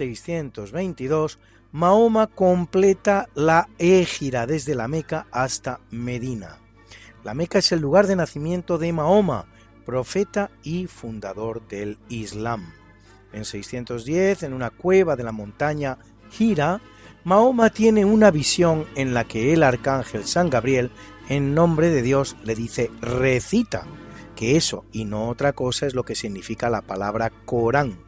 En 622, Mahoma completa la égira desde la Meca hasta Medina. La Meca es el lugar de nacimiento de Mahoma, profeta y fundador del Islam. En 610, en una cueva de la montaña Hira, Mahoma tiene una visión en la que el arcángel San Gabriel, en nombre de Dios, le dice recita, que eso y no otra cosa es lo que significa la palabra Corán.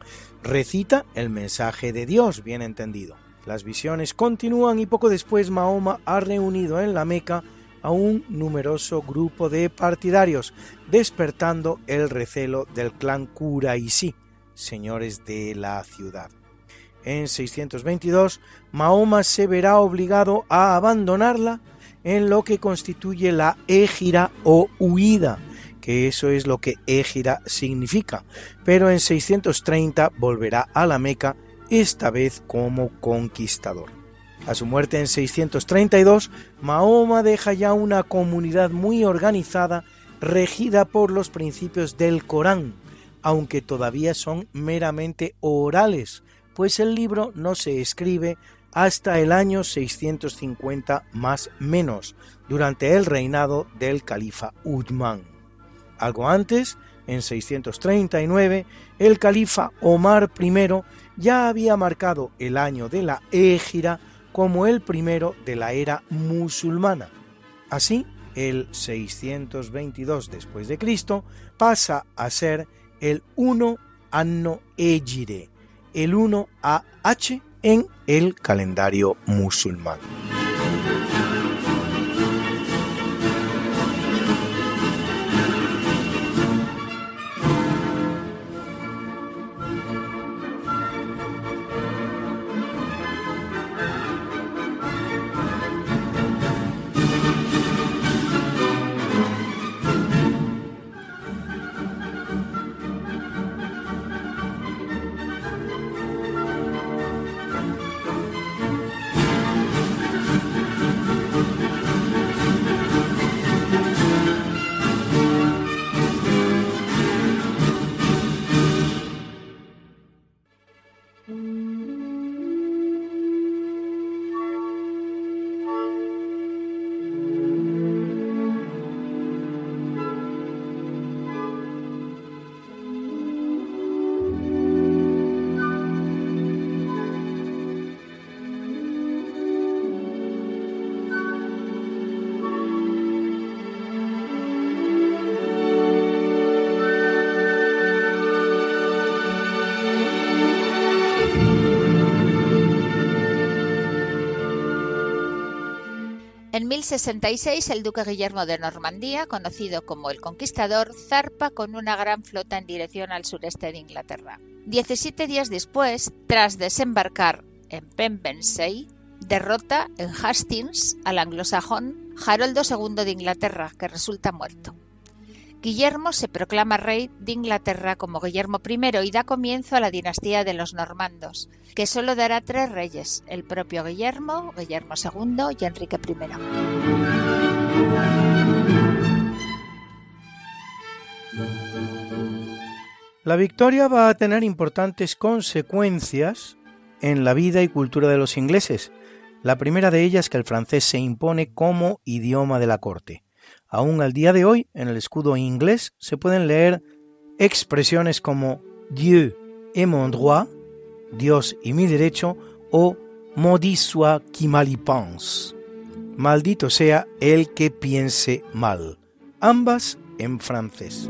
Recita el mensaje de Dios, bien entendido. Las visiones continúan y poco después Mahoma ha reunido en la Meca a un numeroso grupo de partidarios, despertando el recelo del clan Quraisí, señores de la ciudad. En 622, Mahoma se verá obligado a abandonarla en lo que constituye la égira o huida, que eso es lo que égira significa, pero en 630 volverá a la Meca, esta vez como conquistador. A su muerte en 632, Mahoma deja ya una comunidad muy organizada, regida por los principios del Corán, aunque todavía son meramente orales, pues el libro no se escribe hasta el año 650 más menos, durante el reinado del califa Uthman. Algo antes, en 639, el califa Omar I ya había marcado el año de la égira como el primero de la era musulmana. Así, el 622 después de Cristo pasa a ser el 1 Anno Égire, el 1 AH en el calendario musulmán. En 1066 el duque Guillermo de Normandía, conocido como el Conquistador, zarpa con una gran flota en dirección al sureste de Inglaterra. Diecisiete días después, tras desembarcar en Pembrokeshire, derrota en Hastings al anglosajón Haroldo II de Inglaterra, que resulta muerto. Guillermo se proclama rey de Inglaterra como Guillermo I y da comienzo a la dinastía de los normandos, que solo dará tres reyes, el propio Guillermo, Guillermo II y Enrique I. La victoria va a tener importantes consecuencias en la vida y cultura de los ingleses. La primera de ellas que el francés se impone como idioma de la corte. Aún al día de hoy, en el escudo inglés se pueden leer expresiones como Dieu et mon droit, Dios y mi derecho, o maudit soit qui mal y pense, maldito sea el que piense mal, ambas en francés.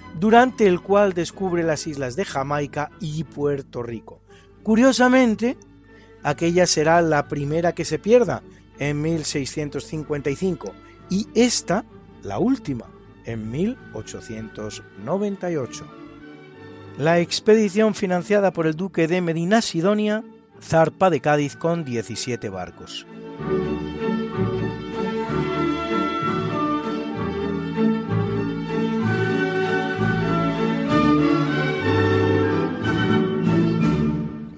durante el cual descubre las islas de Jamaica y Puerto Rico. Curiosamente, aquella será la primera que se pierda en 1655 y esta la última en 1898. La expedición financiada por el duque de Medina Sidonia zarpa de Cádiz con 17 barcos.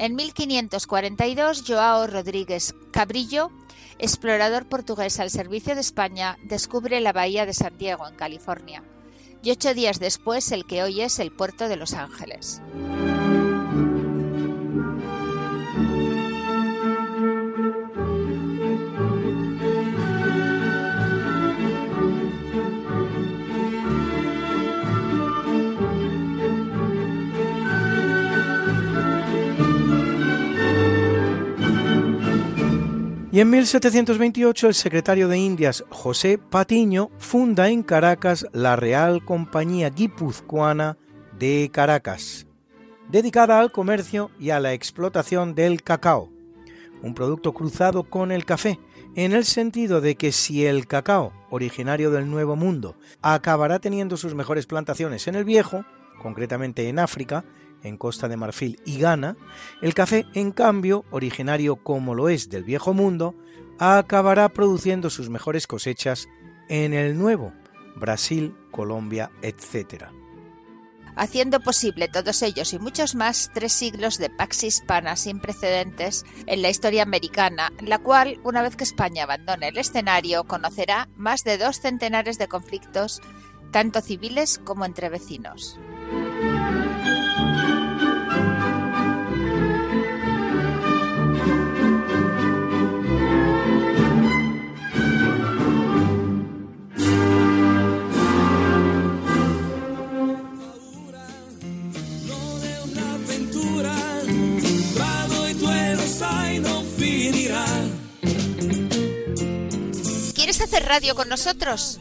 En 1542, Joao Rodríguez Cabrillo, explorador portugués al servicio de España, descubre la bahía de San Diego, en California, y ocho días después el que hoy es el puerto de Los Ángeles. Y en 1728 el secretario de Indias José Patiño funda en Caracas la Real Compañía Guipuzcoana de Caracas, dedicada al comercio y a la explotación del cacao, un producto cruzado con el café, en el sentido de que si el cacao, originario del Nuevo Mundo, acabará teniendo sus mejores plantaciones en el Viejo, concretamente en África, en Costa de Marfil y Ghana, el café, en cambio, originario como lo es del viejo mundo, acabará produciendo sus mejores cosechas en el nuevo, Brasil, Colombia, etc. Haciendo posible todos ellos y muchos más tres siglos de pax hispana sin precedentes en la historia americana, la cual, una vez que España abandone el escenario, conocerá más de dos centenares de conflictos, tanto civiles como entre vecinos. ¿Quieres hacer radio con nosotros?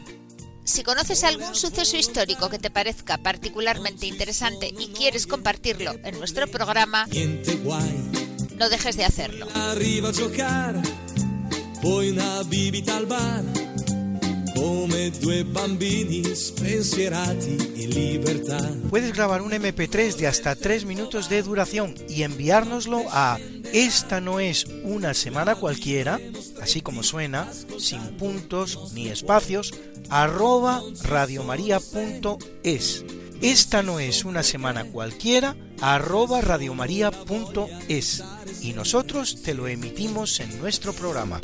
Si conoces algún suceso histórico que te parezca particularmente interesante y quieres compartirlo en nuestro programa, no dejes de hacerlo. Puedes grabar un MP3 de hasta 3 minutos de duración y enviárnoslo a esta no es una semana cualquiera, así como suena, sin puntos ni espacios, arroba radiomaria.es. Esta no es una semana cualquiera, arroba radiomaria.es. Y nosotros te lo emitimos en nuestro programa.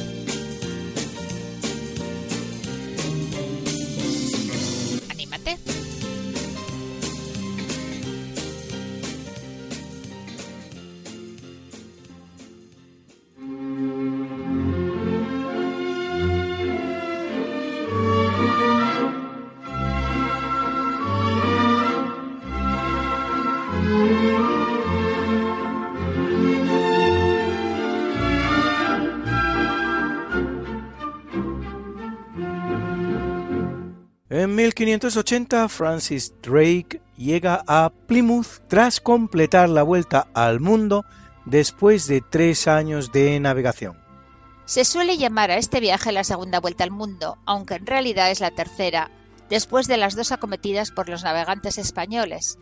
1580 Francis Drake llega a Plymouth tras completar la vuelta al mundo después de tres años de navegación. Se suele llamar a este viaje la segunda vuelta al mundo, aunque en realidad es la tercera, después de las dos acometidas por los navegantes españoles,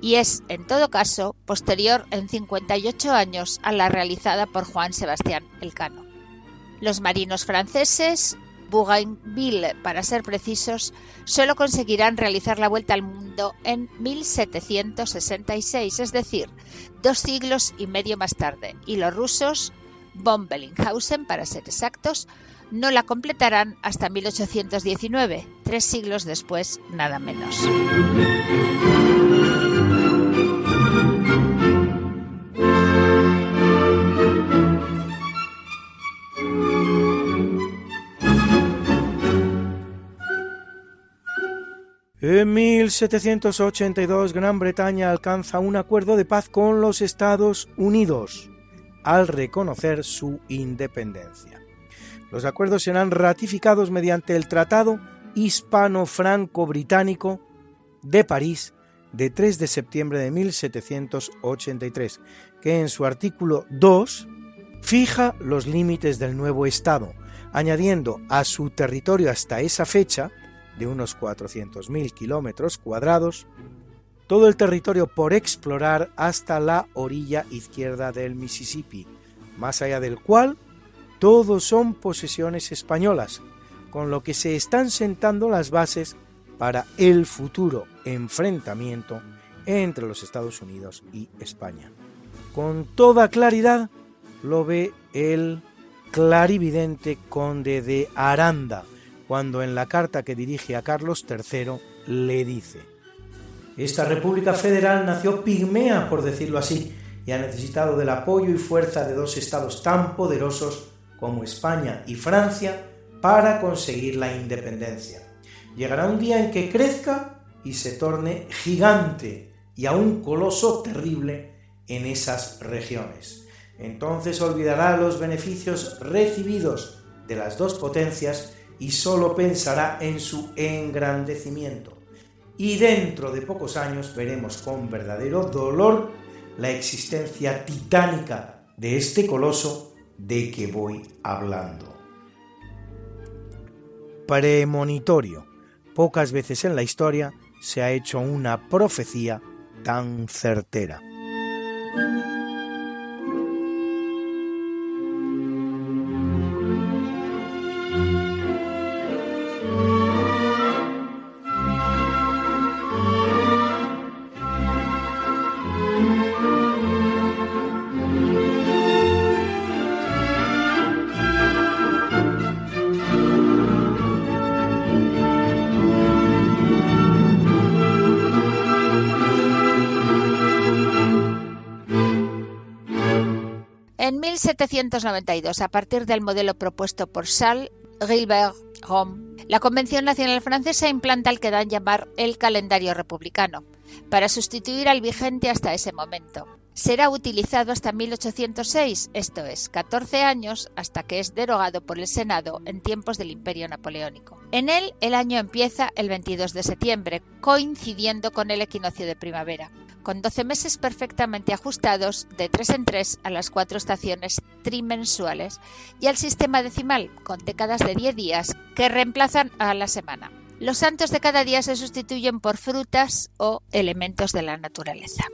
y es, en todo caso, posterior en 58 años a la realizada por Juan Sebastián Elcano. Los marinos franceses Bougainville, para ser precisos, solo conseguirán realizar la vuelta al mundo en 1766, es decir, dos siglos y medio más tarde, y los rusos, von Bellinghausen, para ser exactos, no la completarán hasta 1819, tres siglos después, nada menos. En 1782 Gran Bretaña alcanza un acuerdo de paz con los Estados Unidos al reconocer su independencia. Los acuerdos serán ratificados mediante el Tratado Hispano-Franco-Británico de París de 3 de septiembre de 1783, que en su artículo 2 fija los límites del nuevo Estado, añadiendo a su territorio hasta esa fecha de unos 400.000 kilómetros cuadrados, todo el territorio por explorar hasta la orilla izquierda del Mississippi, más allá del cual todos son posesiones españolas, con lo que se están sentando las bases para el futuro enfrentamiento entre los Estados Unidos y España. Con toda claridad lo ve el clarividente conde de Aranda, cuando en la carta que dirige a Carlos III le dice, Esta República Federal nació pigmea, por decirlo así, y ha necesitado del apoyo y fuerza de dos estados tan poderosos como España y Francia para conseguir la independencia. Llegará un día en que crezca y se torne gigante y a un coloso terrible en esas regiones. Entonces olvidará los beneficios recibidos de las dos potencias y solo pensará en su engrandecimiento. Y dentro de pocos años veremos con verdadero dolor la existencia titánica de este coloso de que voy hablando. Premonitorio. Pocas veces en la historia se ha hecho una profecía tan certera. 1792, a partir del modelo propuesto por Charles Gilbert Rome, la Convención Nacional Francesa implanta el que dan llamar el calendario republicano, para sustituir al vigente hasta ese momento. será utilizado hasta 1806, esto es, 14 años hasta que es derogado por el Senado en tiempos del Imperio Napoleónico. En él, el año empieza el 22 de septiembre, coincidiendo con el equinoccio de primavera, con 12 meses perfectamente ajustados de 3 en 3 a las cuatro estaciones trimensuales y al sistema decimal, con décadas de 10 días que reemplazan a la semana. Los santos de cada día se sustituyen por frutas o elementos de la naturaleza.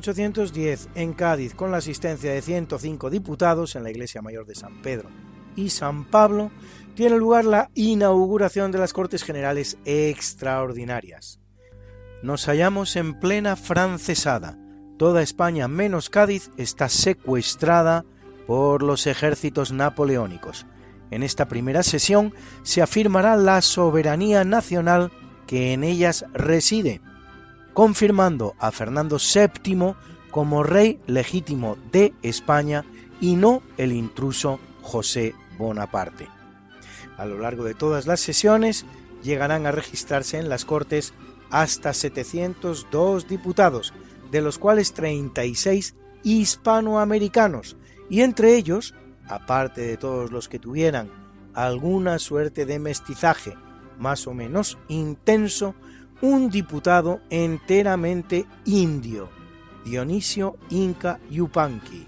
1810, en Cádiz, con la asistencia de 105 diputados en la Iglesia Mayor de San Pedro y San Pablo, tiene lugar la inauguración de las Cortes Generales Extraordinarias. Nos hallamos en plena francesada. Toda España, menos Cádiz, está secuestrada por los ejércitos napoleónicos. En esta primera sesión se afirmará la soberanía nacional que en ellas reside, confirmando a Fernando VII como rey legítimo de España y no el intruso José Bonaparte. A lo largo de todas las sesiones llegarán a registrarse en las Cortes hasta 702 diputados, de los cuales 36 hispanoamericanos, y entre ellos, aparte de todos los que tuvieran alguna suerte de mestizaje más o menos intenso, un diputado enteramente indio, Dionisio Inca Yupanqui.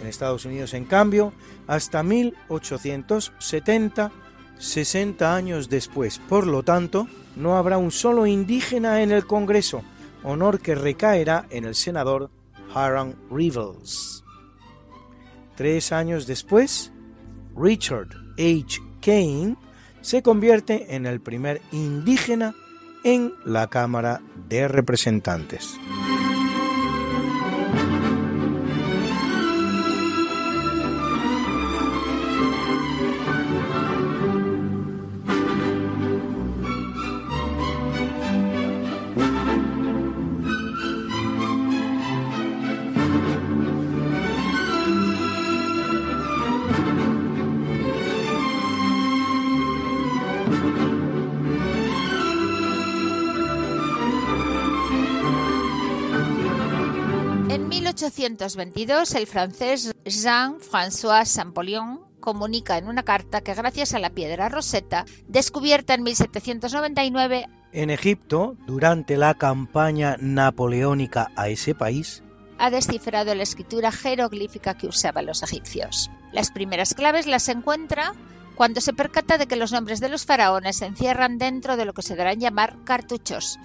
En Estados Unidos, en cambio, hasta 1870, 60 años después, por lo tanto, no habrá un solo indígena en el Congreso, honor que recaerá en el senador Hiram Revels. Tres años después, Richard H. Kane se convierte en el primer indígena en la Cámara de Representantes. 1822, el francés Jean-François Champollion comunica en una carta que gracias a la piedra roseta, descubierta en 1799, En Egipto, durante la campaña napoleónica a ese país, ha descifrado la escritura jeroglífica que usaban los egipcios. Las primeras claves las encuentra cuando se percata de que los nombres de los faraones se encierran dentro de lo que se darán llamar cartuchos,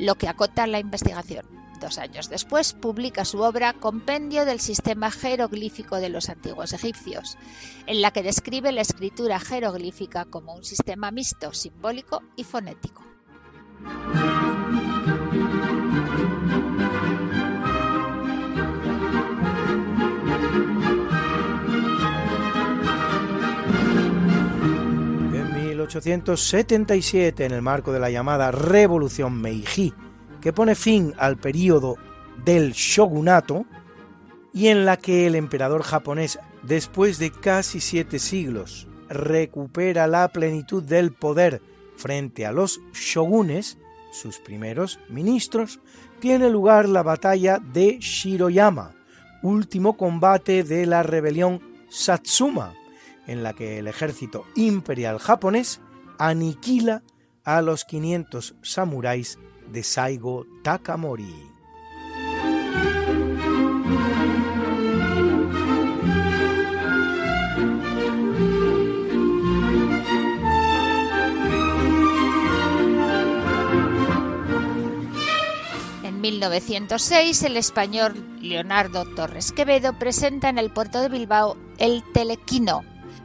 lo que acota la investigación. Dos años después publica su obra Compendio del sistema jeroglífico de los antiguos egipcios, en la que describe la escritura jeroglífica como un sistema mixto, simbólico y fonético. En 1877, en el marco de la llamada Revolución Meiji, que pone fin al período del shogunato, y en la que el emperador japonés, después de casi siete siglos, recupera la plenitud del poder frente a los shogunes, sus primeros ministros, tiene lugar la batalla de Shiroyama, último combate de la rebelión Satsuma, en la que el ejército imperial japonés aniquila a los 500 samuráis de Saigo Takamori. En 1906, el español Leonardo Torres Quevedo presenta en el puerto de Bilbao el telequino,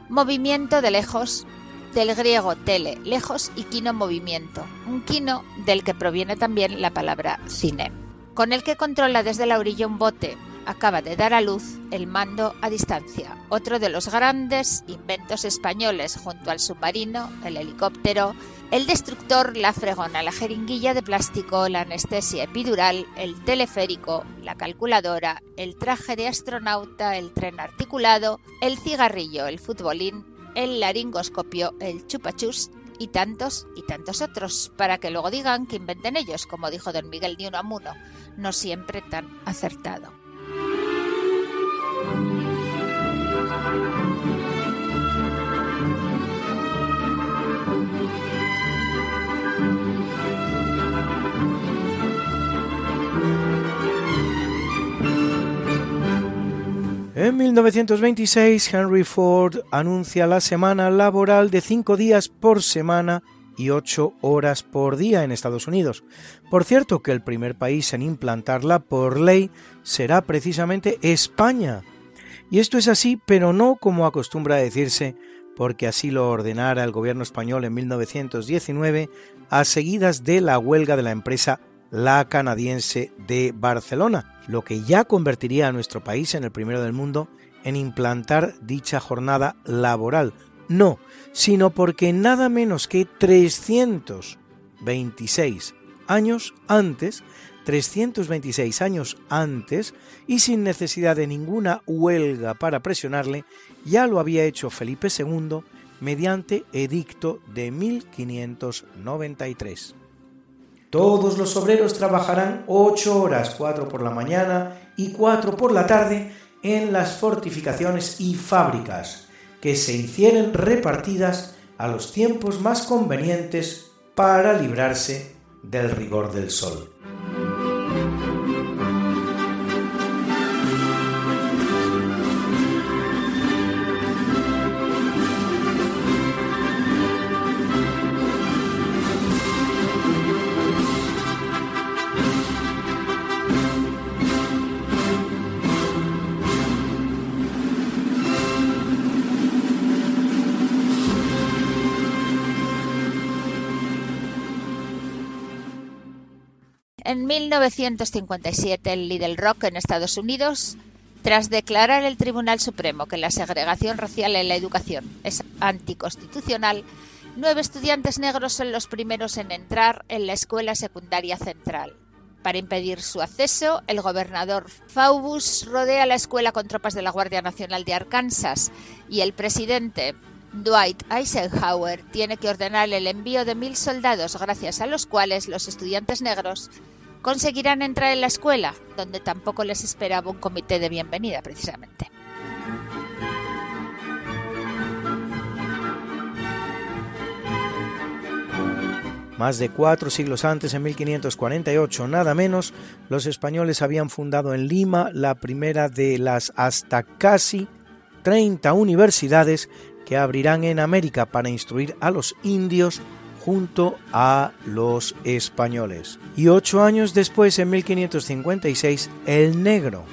movimiento de lejos del griego tele, lejos, y quino, movimiento, un quino del que proviene también la palabra cine, con el que controla desde la orilla un bote acaba de dar a luz el mando a distancia, otro de los grandes inventos españoles junto al submarino, el helicóptero, el destructor, la fregona, la jeringuilla de plástico, la anestesia epidural, el teleférico, la calculadora, el traje de astronauta, el tren articulado, el cigarrillo, el futbolín, el laringoscopio, el chupachus y tantos y tantos otros, para que luego digan que inventen ellos, como dijo don Miguel de Unamuno, no siempre tan acertado. En 1926, Henry Ford anuncia la semana laboral de cinco días por semana y ocho horas por día en Estados Unidos. Por cierto, que el primer país en implantarla por ley será precisamente España. Y esto es así, pero no como acostumbra decirse, porque así lo ordenara el gobierno español en 1919 a seguidas de la huelga de la empresa La Canadiense de Barcelona, lo que ya convertiría a nuestro país en el primero del mundo en implantar dicha jornada laboral. No, sino porque nada menos que 326 años antes, 326 años antes, y sin necesidad de ninguna huelga para presionarle, ya lo había hecho Felipe II mediante edicto de 1593. Todos los obreros trabajarán ocho horas, cuatro por la mañana y cuatro por la tarde, en las fortificaciones y fábricas, que se hicieren repartidas a los tiempos más convenientes para librarse del rigor del sol. 1957, el Little Rock en Estados Unidos, tras declarar el Tribunal Supremo que la segregación racial en la educación es anticonstitucional, nueve estudiantes negros son los primeros en entrar en la escuela secundaria central. Para impedir su acceso, el gobernador Faubus rodea la escuela con tropas de la Guardia Nacional de Arkansas y el presidente Dwight Eisenhower tiene que ordenar el envío de mil soldados gracias a los cuales los estudiantes negros conseguirán entrar en la escuela, donde tampoco les esperaba un comité de bienvenida precisamente. Más de cuatro siglos antes, en 1548, nada menos, los españoles habían fundado en Lima la primera de las hasta casi 30 universidades que abrirán en América para instruir a los indios junto a los españoles. Y ocho años después, en 1556, el negro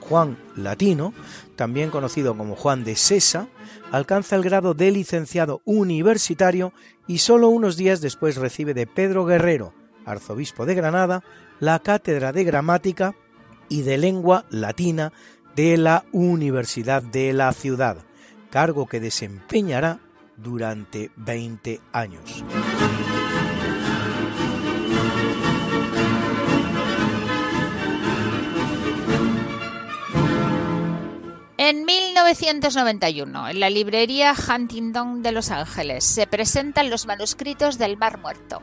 Juan Latino, también conocido como Juan de Sesa, alcanza el grado de licenciado universitario y solo unos días después recibe de Pedro Guerrero, arzobispo de Granada, la cátedra de gramática y de lengua latina de la Universidad de la Ciudad, cargo que desempeñará durante 20 años. En 1991, en la librería Huntington de Los Ángeles, se presentan los manuscritos del Mar Muerto,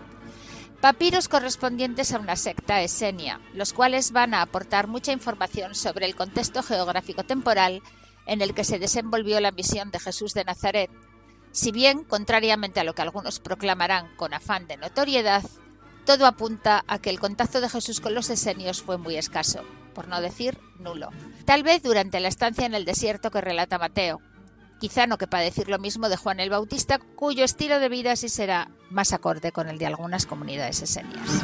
papiros correspondientes a una secta esenia, los cuales van a aportar mucha información sobre el contexto geográfico temporal en el que se desenvolvió la misión de Jesús de Nazaret si bien, contrariamente a lo que algunos proclamarán con afán de notoriedad, todo apunta a que el contacto de Jesús con los esenios fue muy escaso, por no decir nulo. Tal vez durante la estancia en el desierto que relata Mateo. Quizá no quepa decir lo mismo de Juan el Bautista, cuyo estilo de vida sí será más acorde con el de algunas comunidades esenias.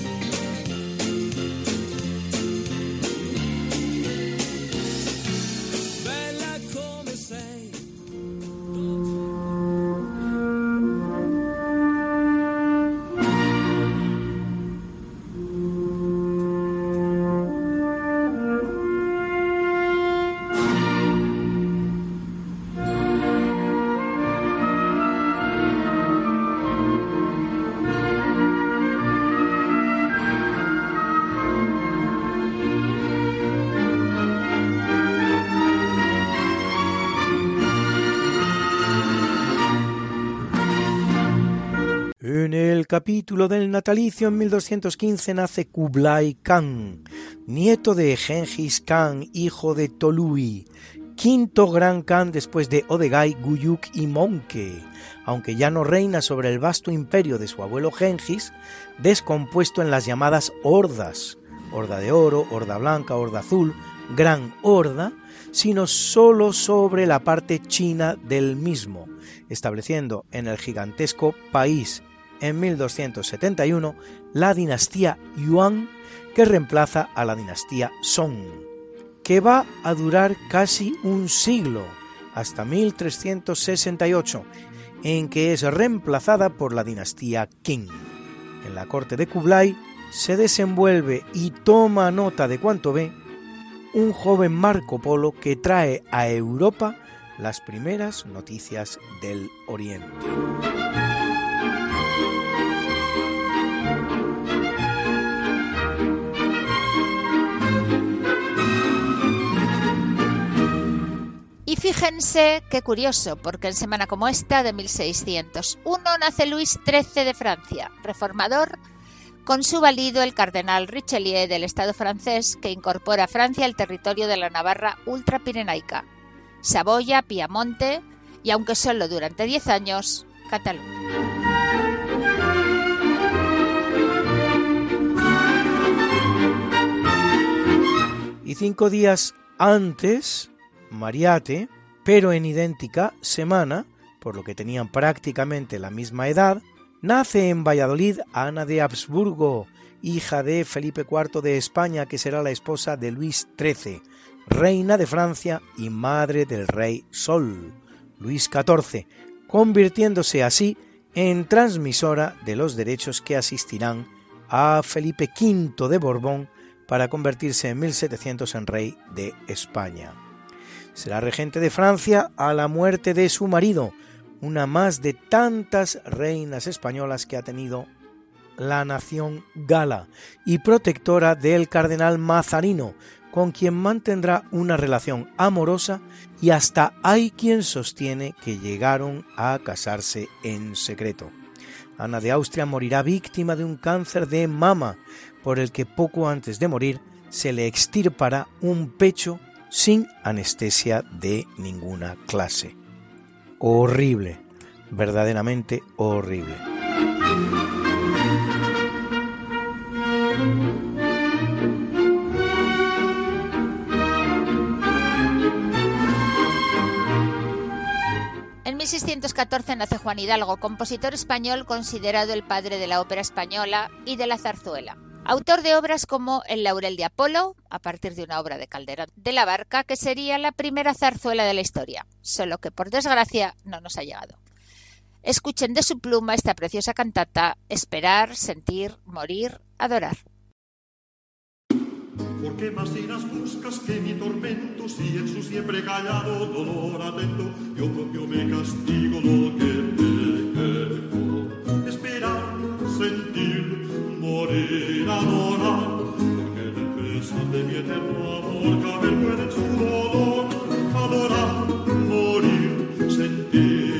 Capítulo del natalicio en 1215 nace Kublai Khan, nieto de Genghis Khan, hijo de Tolui, quinto gran Khan después de Odegai, Guyuk y Monke, aunque ya no reina sobre el vasto imperio de su abuelo Genghis, descompuesto en las llamadas hordas, horda de oro, horda blanca, horda azul, gran horda, sino sólo sobre la parte china del mismo, estableciendo en el gigantesco país en 1271 la dinastía Yuan que reemplaza a la dinastía Song, que va a durar casi un siglo, hasta 1368, en que es reemplazada por la dinastía Qing. En la corte de Kublai se desenvuelve y toma nota de cuanto ve un joven Marco Polo que trae a Europa las primeras noticias del Oriente. Fíjense qué curioso, porque en semana como esta de 1601 nace Luis XIII de Francia, reformador, con su valido el cardenal Richelieu del Estado francés que incorpora a Francia al territorio de la Navarra ultrapirenaica, Saboya, Piamonte y, aunque solo durante 10 años, Cataluña. Y cinco días antes Mariate, pero en idéntica semana, por lo que tenían prácticamente la misma edad, nace en Valladolid Ana de Habsburgo, hija de Felipe IV de España, que será la esposa de Luis XIII, reina de Francia y madre del rey Sol, Luis XIV, convirtiéndose así en transmisora de los derechos que asistirán a Felipe V de Borbón para convertirse en 1700 en rey de España. Será regente de Francia a la muerte de su marido, una más de tantas reinas españolas que ha tenido la nación gala, y protectora del cardenal Mazarino, con quien mantendrá una relación amorosa y hasta hay quien sostiene que llegaron a casarse en secreto. Ana de Austria morirá víctima de un cáncer de mama, por el que poco antes de morir se le extirpará un pecho sin anestesia de ninguna clase. Horrible, verdaderamente horrible. En 1614 nace Juan Hidalgo, compositor español considerado el padre de la ópera española y de la zarzuela. Autor de obras como El laurel de Apolo, a partir de una obra de Calderón de la Barca, que sería la primera zarzuela de la historia, solo que por desgracia no nos ha llegado. Escuchen de su pluma esta preciosa cantata, Esperar, Sentir, Morir, Adorar. ¿Por qué más irás buscas que mi tormento si en su siempre callado dolor atento yo propio me castigo lo que sentir,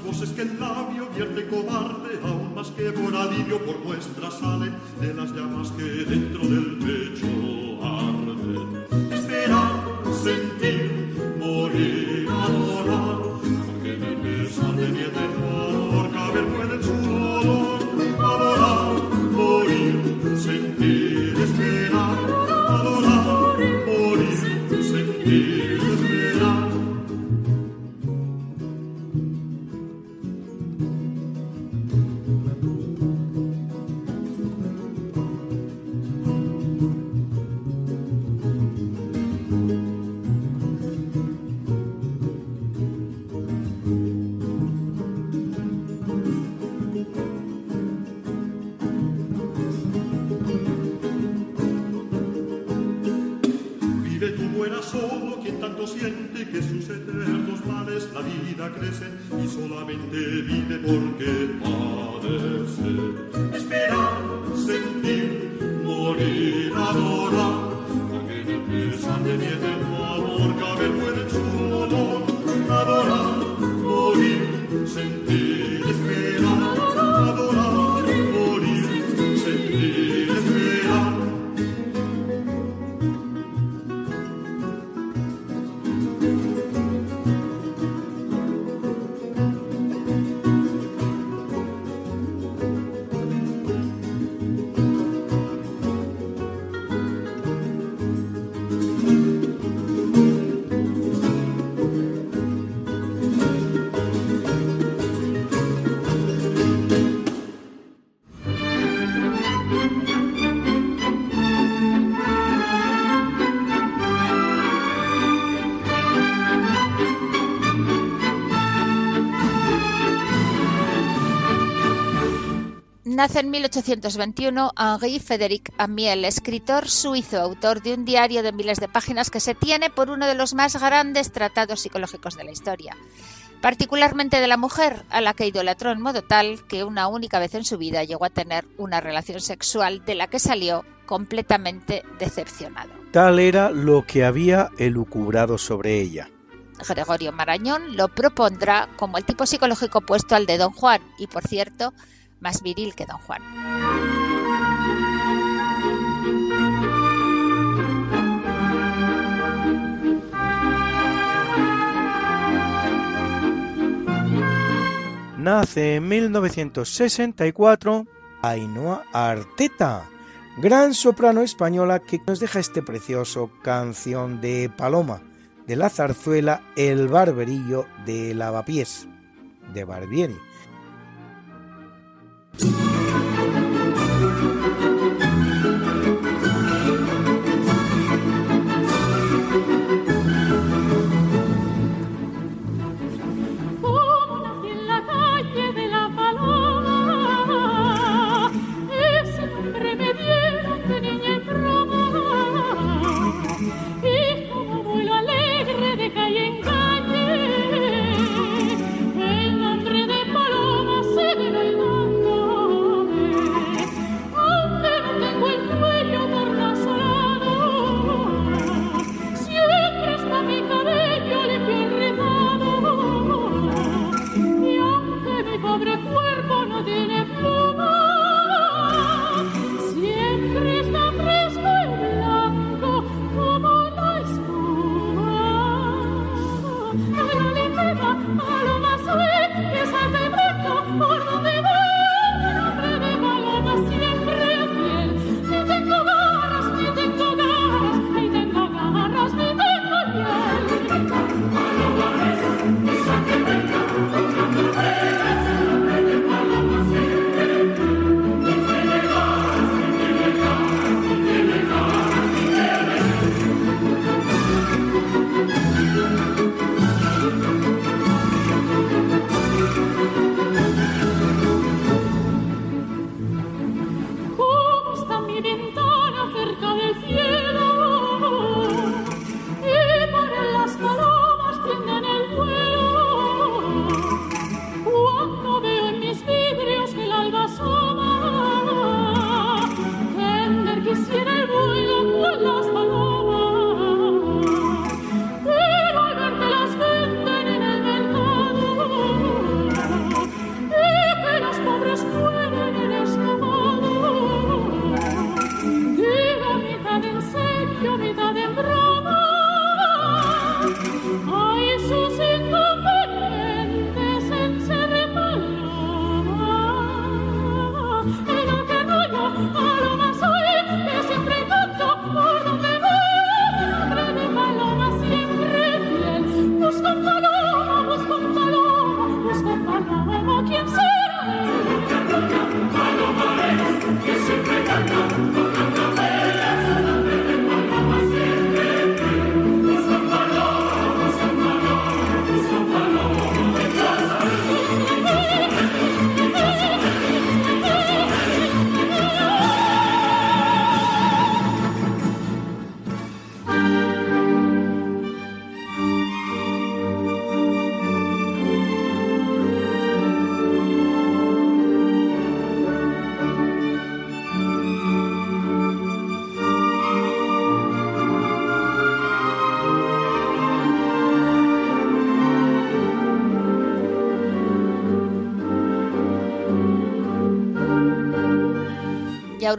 voces que el labio vierte cobarde, aún más que por alivio, por muestra sale de las llamas que dentro del pecho arden. Esperar, sentir, Nace en 1821 Henri Frédéric Amiel, escritor suizo, autor de un diario de miles de páginas que se tiene por uno de los más grandes tratados psicológicos de la historia, particularmente de la mujer, a la que idolatró en modo tal que una única vez en su vida llegó a tener una relación sexual de la que salió completamente decepcionado. Tal era lo que había elucubrado sobre ella. Gregorio Marañón lo propondrá como el tipo psicológico opuesto al de Don Juan y, por cierto, más viril que Don Juan. Nace en 1964 Ainhoa Arteta, gran soprano española que nos deja este precioso canción de Paloma, de la zarzuela El Barberillo de Lavapiés, de Barbieri. Como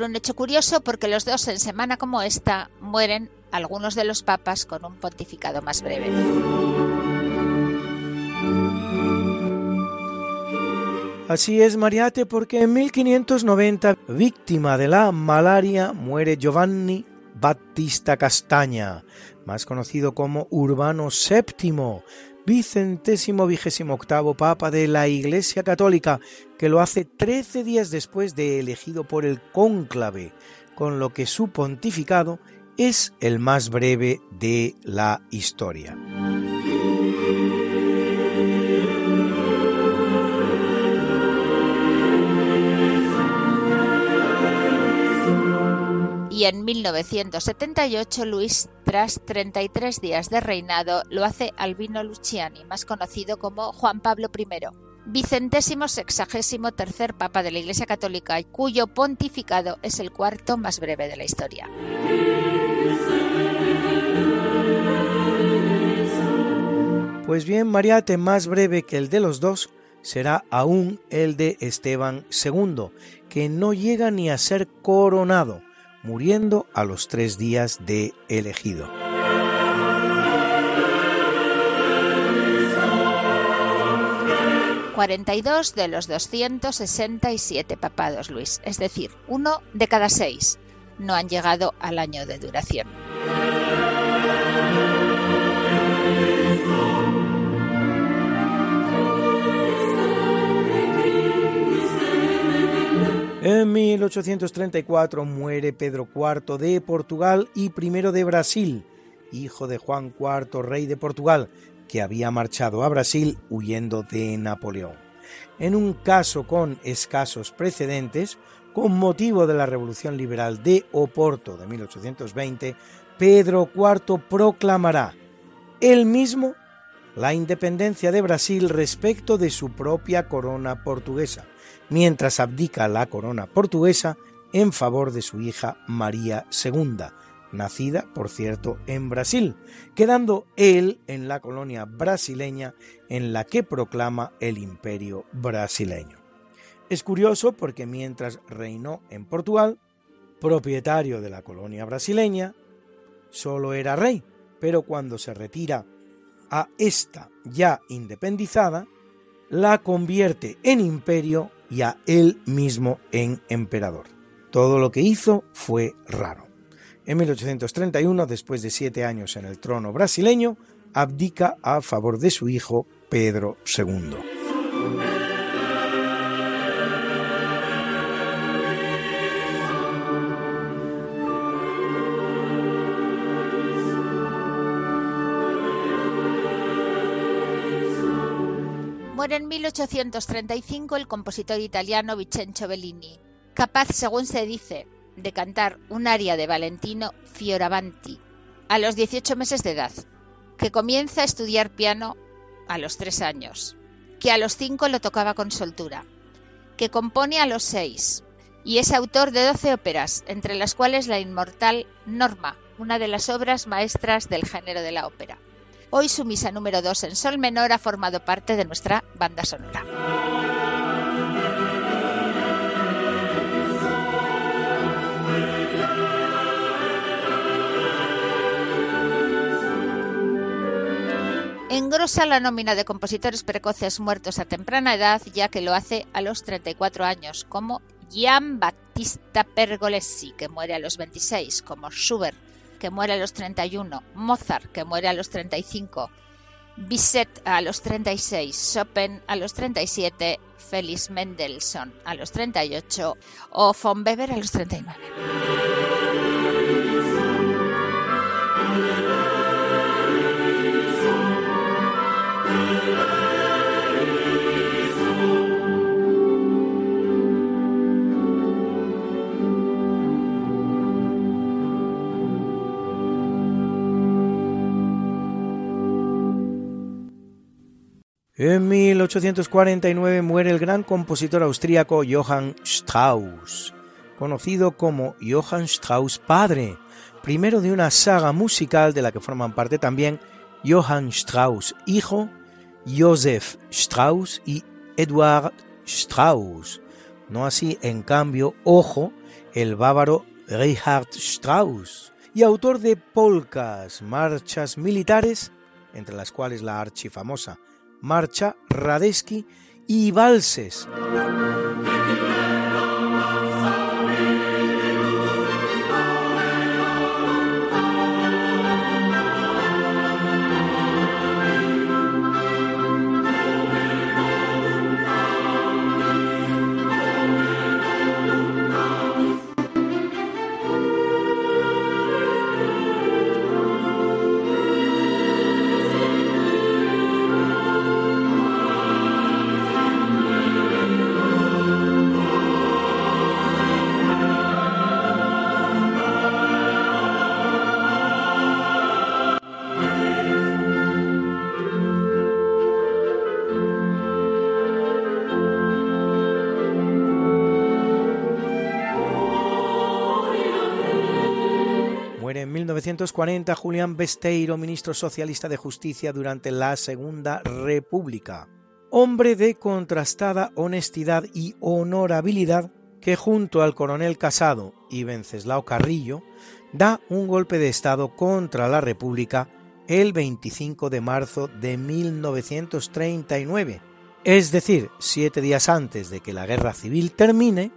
Un hecho curioso porque los dos en semana como esta mueren algunos de los papas con un pontificado más breve. Así es, Mariate, porque en 1590, víctima de la malaria, muere Giovanni Battista Castaña, más conocido como Urbano VII, vicentésimo vigésimo octavo Papa de la Iglesia Católica, que lo hace 13 días después de elegido por el cónclave, con lo que su pontificado es el más breve de la historia. Y en 1978 Luis, tras 33 días de reinado, lo hace Albino Luciani, más conocido como Juan Pablo I, vicentésimo sexagésimo tercer papa de la Iglesia Católica, cuyo pontificado es el cuarto más breve de la historia. Pues bien, Mariate, más breve que el de los dos, será aún el de Esteban II, que no llega ni a ser coronado, muriendo a los tres días de elegido. ...42 de los 267 papados, Luis, es decir, uno de cada seis, no han llegado al año de duración. En 1834 muere Pedro IV de Portugal y primero de Brasil, hijo de Juan IV, rey de Portugal, que había marchado a Brasil huyendo de Napoleón. En un caso con escasos precedentes, con motivo de la Revolución Liberal de Oporto de 1820, Pedro IV proclamará él mismo la independencia de Brasil respecto de su propia corona portuguesa, mientras abdica la corona portuguesa en favor de su hija María II, nacida, por cierto, en Brasil, quedando él en la colonia brasileña en la que proclama el imperio brasileño. Es curioso porque mientras reinó en Portugal, propietario de la colonia brasileña, solo era rey, pero cuando se retira a esta ya independizada, la convierte en imperio y a él mismo en emperador. Todo lo que hizo fue raro. En 1831, después de siete años en el trono brasileño, abdica a favor de su hijo Pedro II. En 1835 el compositor italiano Vincenzo Bellini, capaz, según se dice, de cantar un aria de Valentino Fioravanti a los 18 meses de edad, que comienza a estudiar piano a los 3 años, que a los 5 lo tocaba con soltura, que compone a los 6 y es autor de 12 óperas, entre las cuales la inmortal Norma, una de las obras maestras del género de la ópera. Hoy su misa número 2 en sol menor ha formado parte de nuestra banda sonora. Engrosa la nómina de compositores precoces muertos a temprana edad, ya que lo hace a los 34 años, como Gian Battista Pergolesi, que muere a los 26, como Schubert, que muere a los 31, Mozart, que muere a los 35, Bizet a los 36, Chopin a los 37, Felix Mendelssohn a los 38 o von Weber a los 39. En 1849 muere el gran compositor austríaco Johann Strauss, conocido como Johann Strauss padre, primero de una saga musical de la que forman parte también Johann Strauss hijo, Joseph Strauss y Eduard Strauss. No así, en cambio, ojo, el bávaro Richard Strauss, y autor de polcas, marchas militares, entre las cuales la archifamosa Marcha Radetzky y valses. 1940 Julián Besteiro, ministro socialista de Justicia durante la Segunda República. Hombre de contrastada honestidad y honorabilidad que junto al coronel Casado y Venceslao Carrillo da un golpe de Estado contra la República el 25 de marzo de 1939, es decir, siete días antes de que la guerra civil termine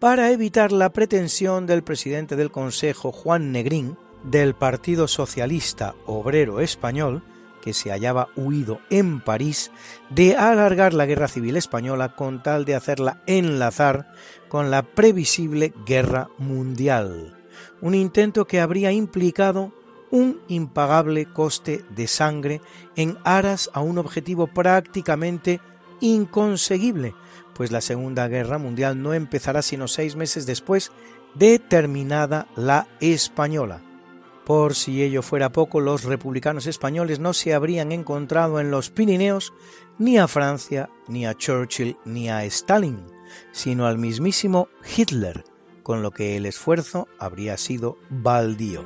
para evitar la pretensión del presidente del Consejo, Juan Negrín, del Partido Socialista Obrero Español, que se hallaba huido en París, de alargar la guerra civil española con tal de hacerla enlazar con la previsible guerra mundial, un intento que habría implicado un impagable coste de sangre en aras a un objetivo prácticamente inconseguible, pues la Segunda Guerra Mundial no empezará sino seis meses después de terminada la española. Por si ello fuera poco, los republicanos españoles no se habrían encontrado en los Pirineos ni a Francia, ni a Churchill, ni a Stalin, sino al mismísimo Hitler, con lo que el esfuerzo habría sido baldío.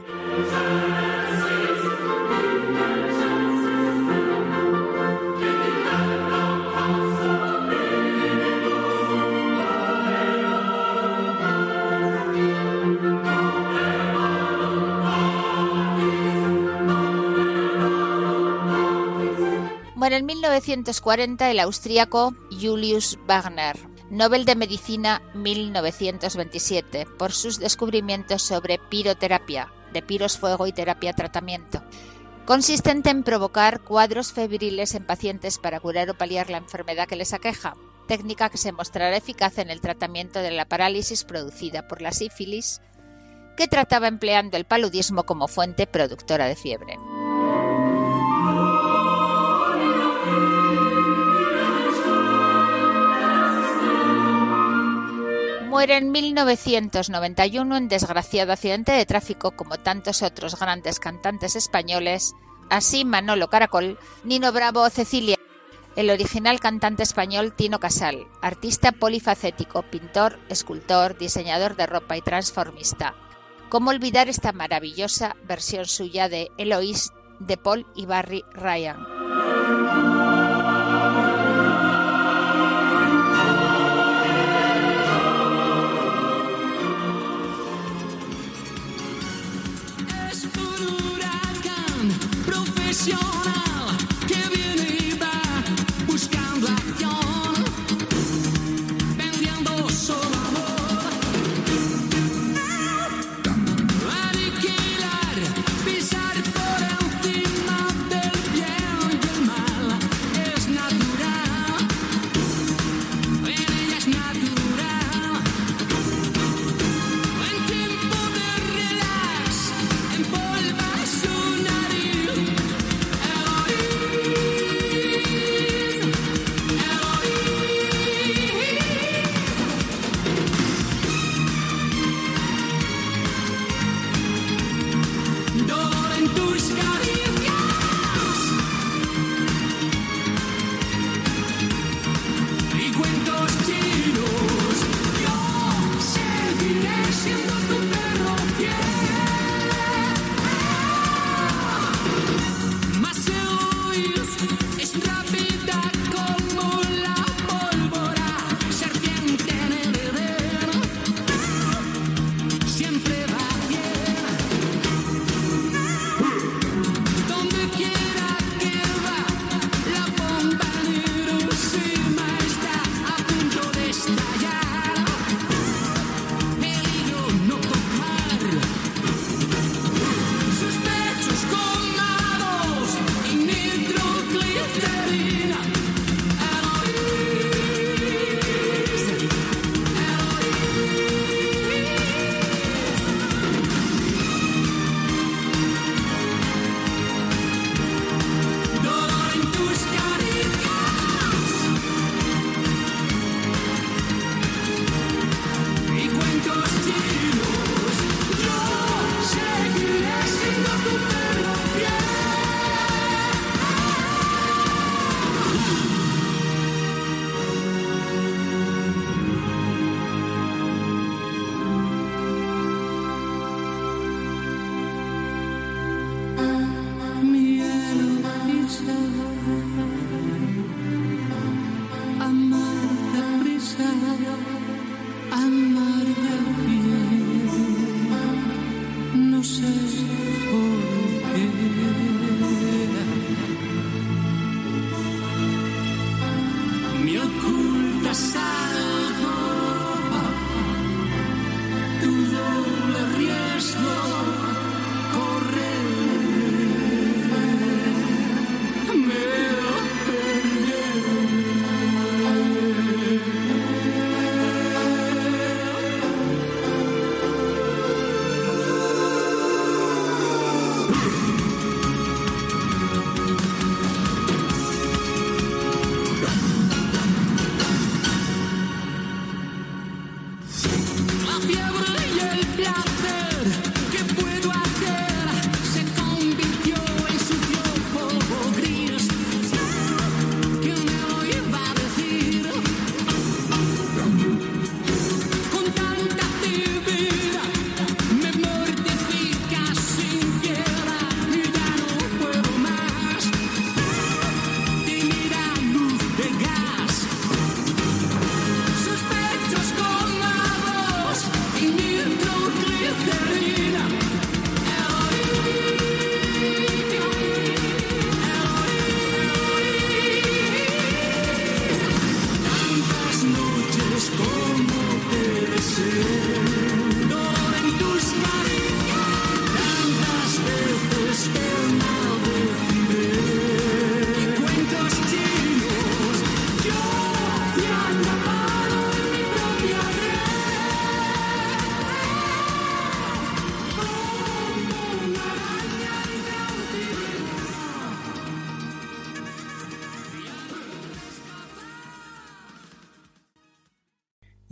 Muere en 1940 el austríaco Julius Wagner, Nobel de Medicina 1927, por sus descubrimientos sobre piroterapia, de piros fuego y terapia tratamiento, consistente en provocar cuadros febriles en pacientes para curar o paliar la enfermedad que les aqueja, técnica que se mostrará eficaz en el tratamiento de la parálisis producida por la sífilis, que trataba empleando el paludismo como fuente productora de fiebre. Muere en 1991 en desgraciado accidente de tráfico como tantos otros grandes cantantes españoles, así Manolo Caracol, Nino Bravo o Cecilia. El original cantante español Tino Casal, artista polifacético, pintor, escultor, diseñador de ropa y transformista. ¿Cómo olvidar esta maravillosa versión suya de Eloís de Paul y Barry Ryan? your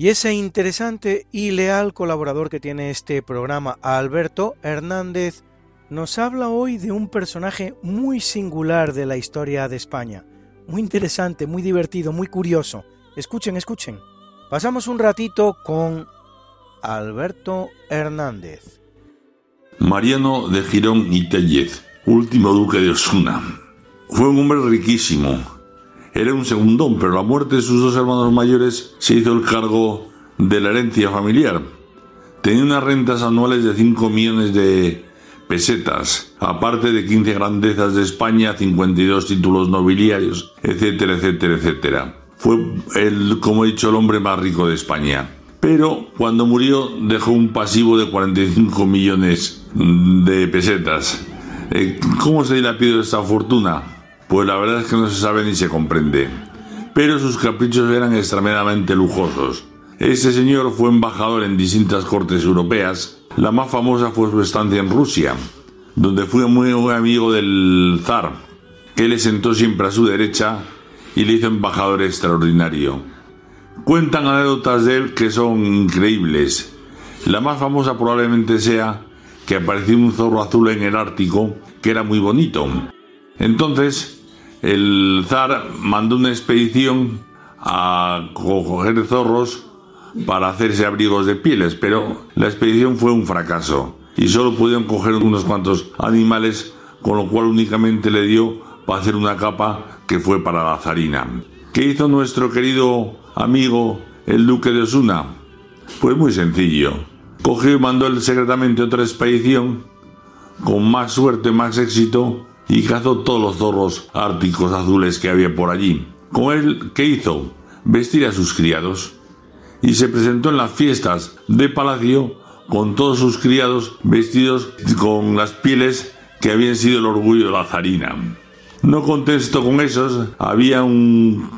Y ese interesante y leal colaborador que tiene este programa, Alberto Hernández, nos habla hoy de un personaje muy singular de la historia de España. Muy interesante, muy divertido, muy curioso. Escuchen, escuchen. Pasamos un ratito con Alberto Hernández. Mariano de Girón y Tellez, último duque de Osuna. Fue un hombre riquísimo. Era un segundón, pero la muerte de sus dos hermanos mayores se hizo el cargo de la herencia familiar. Tenía unas rentas anuales de 5 millones de pesetas, aparte de 15 grandezas de España, 52 títulos nobiliarios, etcétera, etcétera, etcétera. Fue, el, como he dicho, el hombre más rico de España. Pero cuando murió dejó un pasivo de 45 millones de pesetas. Eh, ¿Cómo se dilapidó esta fortuna? Pues la verdad es que no se sabe ni se comprende. Pero sus caprichos eran extremadamente lujosos. Este señor fue embajador en distintas cortes europeas. La más famosa fue su estancia en Rusia, donde fue muy amigo del zar, que le sentó siempre a su derecha y le hizo embajador extraordinario. Cuentan anécdotas de él que son increíbles. La más famosa probablemente sea que apareció un zorro azul en el Ártico que era muy bonito. Entonces, el zar mandó una expedición a coger zorros para hacerse abrigos de pieles, pero la expedición fue un fracaso y solo pudieron coger unos cuantos animales, con lo cual únicamente le dio para hacer una capa que fue para la zarina. ¿Qué hizo nuestro querido amigo el duque de Osuna? Pues muy sencillo. Cogió y mandó secretamente otra expedición con más suerte, más éxito y cazó todos los zorros árticos azules que había por allí. Con él, ¿qué hizo? Vestir a sus criados y se presentó en las fiestas de palacio con todos sus criados vestidos con las pieles que habían sido el orgullo de la zarina. No contento con esos, había un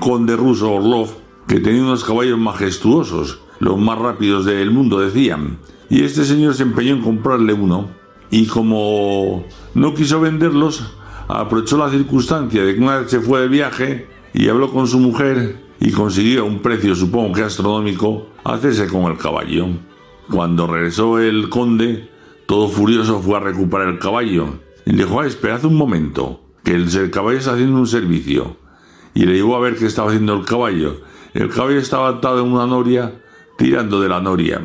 conde ruso, Orlov, que tenía unos caballos majestuosos, los más rápidos del mundo, decían. Y este señor se empeñó en comprarle uno, y como no quiso venderlos, aprovechó la circunstancia de que una vez se fue de viaje y habló con su mujer y consiguió un precio, supongo que astronómico, hacerse con el caballo. Cuando regresó el conde, todo furioso fue a recuperar el caballo y le dijo, "Ah, esperad un momento, que el, el caballo está haciendo un servicio. Y le llevó a ver qué estaba haciendo el caballo. El caballo estaba atado en una noria, tirando de la noria.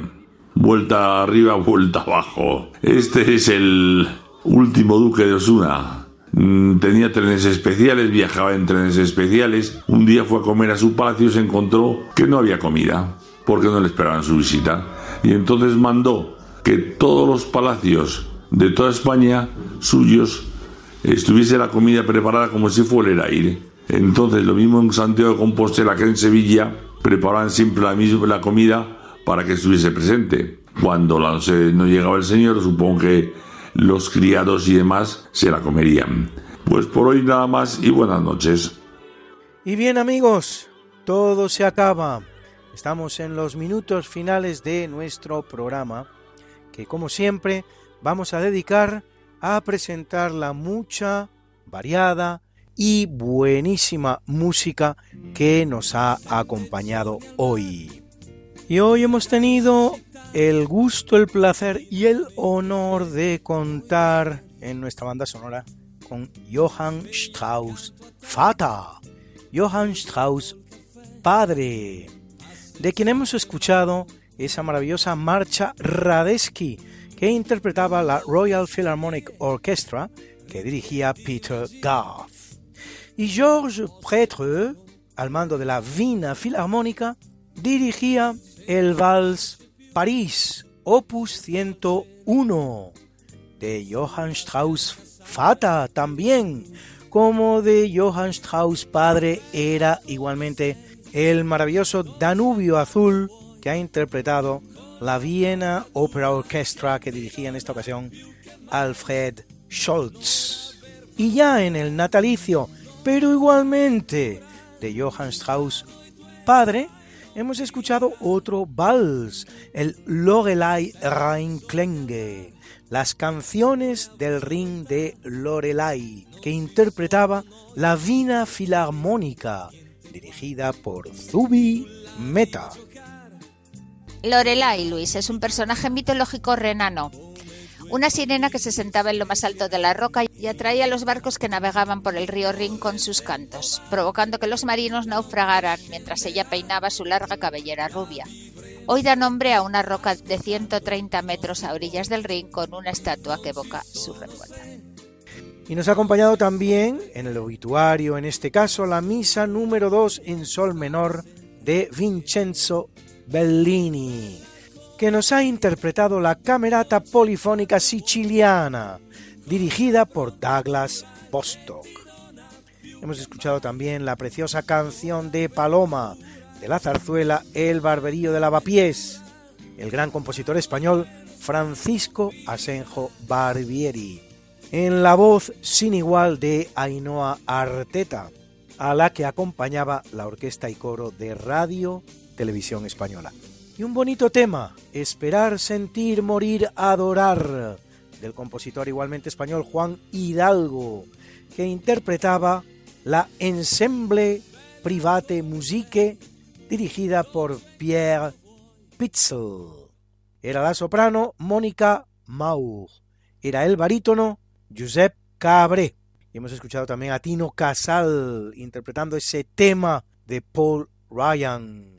Vuelta arriba, vuelta abajo. Este es el último duque de Osuna. Mm, Tenía trenes especiales, viajaba en trenes especiales. Un día fue a comer a su palacio y se encontró que no había comida, porque no le esperaban su visita. Y entonces mandó que todos los palacios de toda España suyos estuviese la comida preparada como si fuera el aire. Entonces, lo mismo en Santiago de Compostela que en Sevilla, preparaban siempre la misma la comida para que estuviese presente. Cuando la no llegaba el Señor, supongo que los criados y demás se la comerían. Pues por hoy nada más y buenas noches. Y bien amigos, todo se acaba. Estamos en los minutos finales de nuestro programa, que como siempre vamos a dedicar a presentar la mucha, variada y buenísima música que nos ha acompañado hoy. Y hoy hemos tenido el gusto, el placer y el honor de contar en nuestra banda sonora con Johann Strauss Fata, Johann Strauss padre, de quien hemos escuchado esa maravillosa marcha Radetzky que interpretaba la Royal Philharmonic Orchestra que dirigía Peter Goff. Y Georges Prêtre, al mando de la Wiener Filarmónica, dirigía el Vals París, opus 101, de Johann Strauss Fata también, como de Johann Strauss padre era igualmente el maravilloso Danubio Azul que ha interpretado la Viena Opera Orchestra que dirigía en esta ocasión Alfred Scholz. Y ya en el natalicio, pero igualmente de Johann Strauss padre, hemos escuchado otro vals, el Lorelei Rheinklänge, las canciones del ring de Lorelei, que interpretaba la Vina Filarmónica, dirigida por Zubi Meta. Lorelai, Luis, es un personaje mitológico renano. Una sirena que se sentaba en lo más alto de la roca y atraía los barcos que navegaban por el río Rin con sus cantos, provocando que los marinos naufragaran mientras ella peinaba su larga cabellera rubia. Hoy da nombre a una roca de 130 metros a orillas del Rin con una estatua que evoca su recuerdo. Y nos ha acompañado también en el obituario, en este caso, la misa número 2 en sol menor de Vincenzo Bellini, que nos ha interpretado la Camerata Polifónica Siciliana, dirigida por Douglas Bostock. Hemos escuchado también la preciosa canción de Paloma, de la zarzuela El Barberío de Lavapiés, el gran compositor español Francisco Asenjo Barbieri, en la voz sin igual de Ainhoa Arteta, a la que acompañaba la orquesta y coro de Radio Televisión Española. Y un bonito tema, Esperar, Sentir, Morir, Adorar, del compositor igualmente español Juan Hidalgo, que interpretaba la Ensemble Private Musique dirigida por Pierre Pitzel. Era la soprano Mónica Maur. Era el barítono Josep Cabré. Y hemos escuchado también a Tino Casal interpretando ese tema de Paul Ryan,